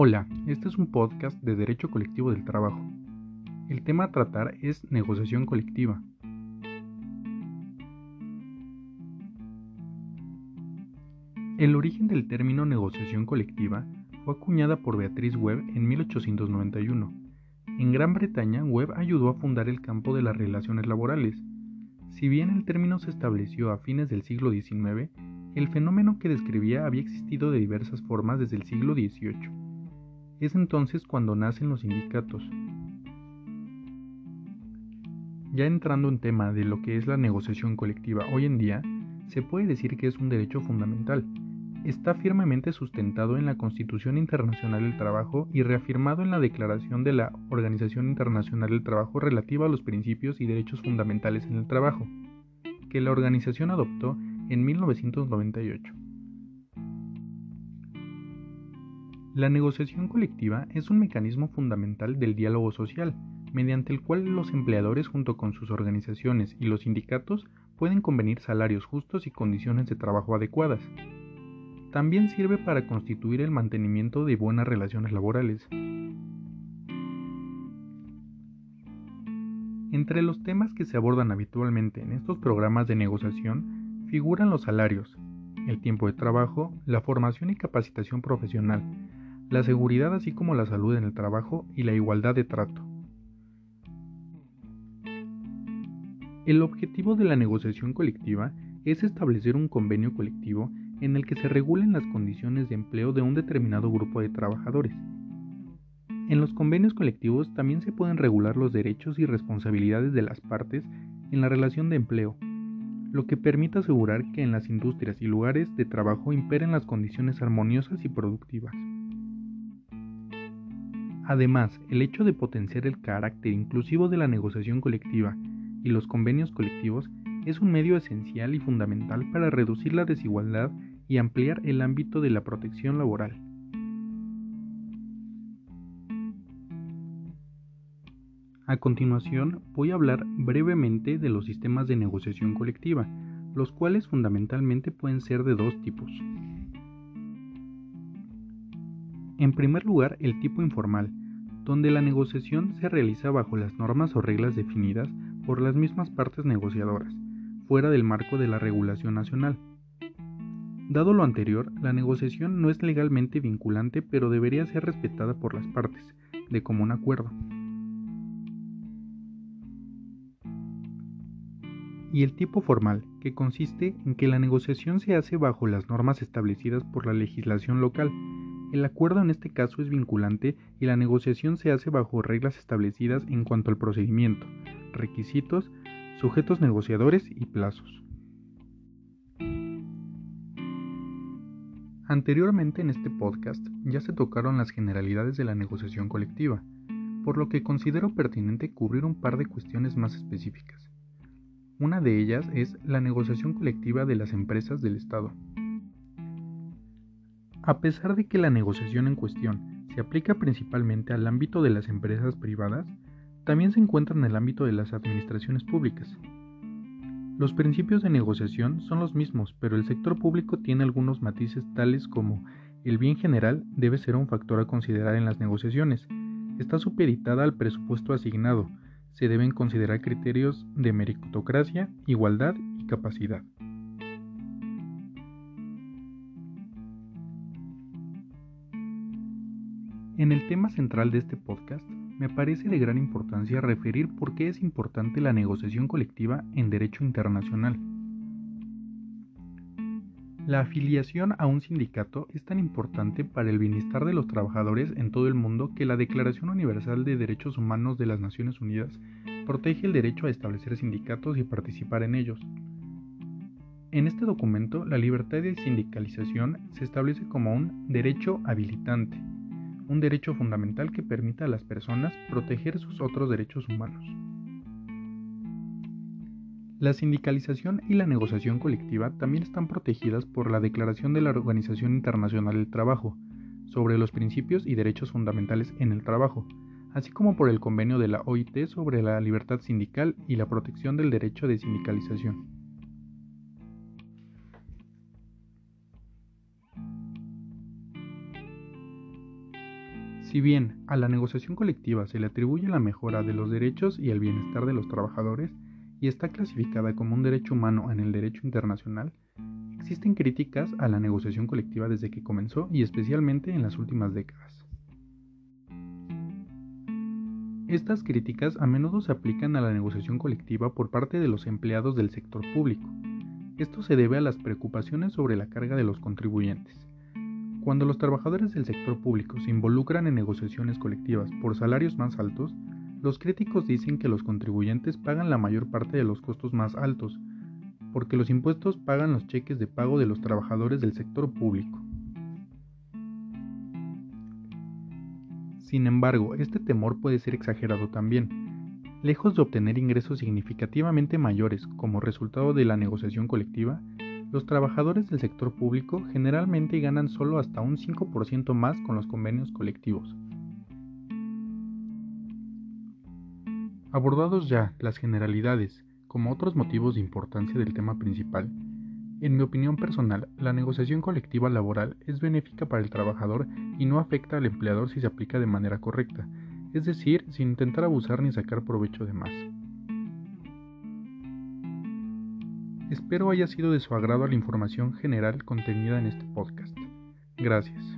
Hola, este es un podcast de Derecho Colectivo del Trabajo. El tema a tratar es negociación colectiva. El origen del término negociación colectiva fue acuñada por Beatriz Webb en 1891. En Gran Bretaña, Webb ayudó a fundar el campo de las relaciones laborales. Si bien el término se estableció a fines del siglo XIX, el fenómeno que describía había existido de diversas formas desde el siglo XVIII. Es entonces cuando nacen los sindicatos. Ya entrando en tema de lo que es la negociación colectiva hoy en día, se puede decir que es un derecho fundamental. Está firmemente sustentado en la Constitución Internacional del Trabajo y reafirmado en la Declaración de la Organización Internacional del Trabajo relativa a los principios y derechos fundamentales en el trabajo, que la organización adoptó en 1998. La negociación colectiva es un mecanismo fundamental del diálogo social, mediante el cual los empleadores junto con sus organizaciones y los sindicatos pueden convenir salarios justos y condiciones de trabajo adecuadas. También sirve para constituir el mantenimiento de buenas relaciones laborales. Entre los temas que se abordan habitualmente en estos programas de negociación figuran los salarios, el tiempo de trabajo, la formación y capacitación profesional, la seguridad así como la salud en el trabajo y la igualdad de trato. El objetivo de la negociación colectiva es establecer un convenio colectivo en el que se regulen las condiciones de empleo de un determinado grupo de trabajadores. En los convenios colectivos también se pueden regular los derechos y responsabilidades de las partes en la relación de empleo, lo que permite asegurar que en las industrias y lugares de trabajo imperen las condiciones armoniosas y productivas. Además, el hecho de potenciar el carácter inclusivo de la negociación colectiva y los convenios colectivos es un medio esencial y fundamental para reducir la desigualdad y ampliar el ámbito de la protección laboral. A continuación, voy a hablar brevemente de los sistemas de negociación colectiva, los cuales fundamentalmente pueden ser de dos tipos. En primer lugar, el tipo informal, donde la negociación se realiza bajo las normas o reglas definidas por las mismas partes negociadoras, fuera del marco de la regulación nacional. Dado lo anterior, la negociación no es legalmente vinculante pero debería ser respetada por las partes, de común acuerdo. y el tipo formal, que consiste en que la negociación se hace bajo las normas establecidas por la legislación local. El acuerdo en este caso es vinculante y la negociación se hace bajo reglas establecidas en cuanto al procedimiento, requisitos, sujetos negociadores y plazos. Anteriormente en este podcast ya se tocaron las generalidades de la negociación colectiva, por lo que considero pertinente cubrir un par de cuestiones más específicas. Una de ellas es la negociación colectiva de las empresas del Estado. A pesar de que la negociación en cuestión se aplica principalmente al ámbito de las empresas privadas, también se encuentra en el ámbito de las administraciones públicas. Los principios de negociación son los mismos, pero el sector público tiene algunos matices tales como el bien general debe ser un factor a considerar en las negociaciones, está supeditada al presupuesto asignado, se deben considerar criterios de meritocracia, igualdad y capacidad. En el tema central de este podcast, me parece de gran importancia referir por qué es importante la negociación colectiva en derecho internacional. La afiliación a un sindicato es tan importante para el bienestar de los trabajadores en todo el mundo que la Declaración Universal de Derechos Humanos de las Naciones Unidas protege el derecho a establecer sindicatos y participar en ellos. En este documento, la libertad de sindicalización se establece como un derecho habilitante, un derecho fundamental que permita a las personas proteger sus otros derechos humanos. La sindicalización y la negociación colectiva también están protegidas por la Declaración de la Organización Internacional del Trabajo sobre los principios y derechos fundamentales en el trabajo, así como por el convenio de la OIT sobre la libertad sindical y la protección del derecho de sindicalización. Si bien a la negociación colectiva se le atribuye la mejora de los derechos y el bienestar de los trabajadores y está clasificada como un derecho humano en el derecho internacional, existen críticas a la negociación colectiva desde que comenzó y especialmente en las últimas décadas. Estas críticas a menudo se aplican a la negociación colectiva por parte de los empleados del sector público. Esto se debe a las preocupaciones sobre la carga de los contribuyentes. Cuando los trabajadores del sector público se involucran en negociaciones colectivas por salarios más altos, los críticos dicen que los contribuyentes pagan la mayor parte de los costos más altos, porque los impuestos pagan los cheques de pago de los trabajadores del sector público. Sin embargo, este temor puede ser exagerado también. Lejos de obtener ingresos significativamente mayores como resultado de la negociación colectiva, los trabajadores del sector público generalmente ganan solo hasta un 5% más con los convenios colectivos. Abordados ya las generalidades como otros motivos de importancia del tema principal, en mi opinión personal, la negociación colectiva laboral es benéfica para el trabajador y no afecta al empleador si se aplica de manera correcta, es decir, sin intentar abusar ni sacar provecho de más. Espero haya sido de su agrado la información general contenida en este podcast. Gracias.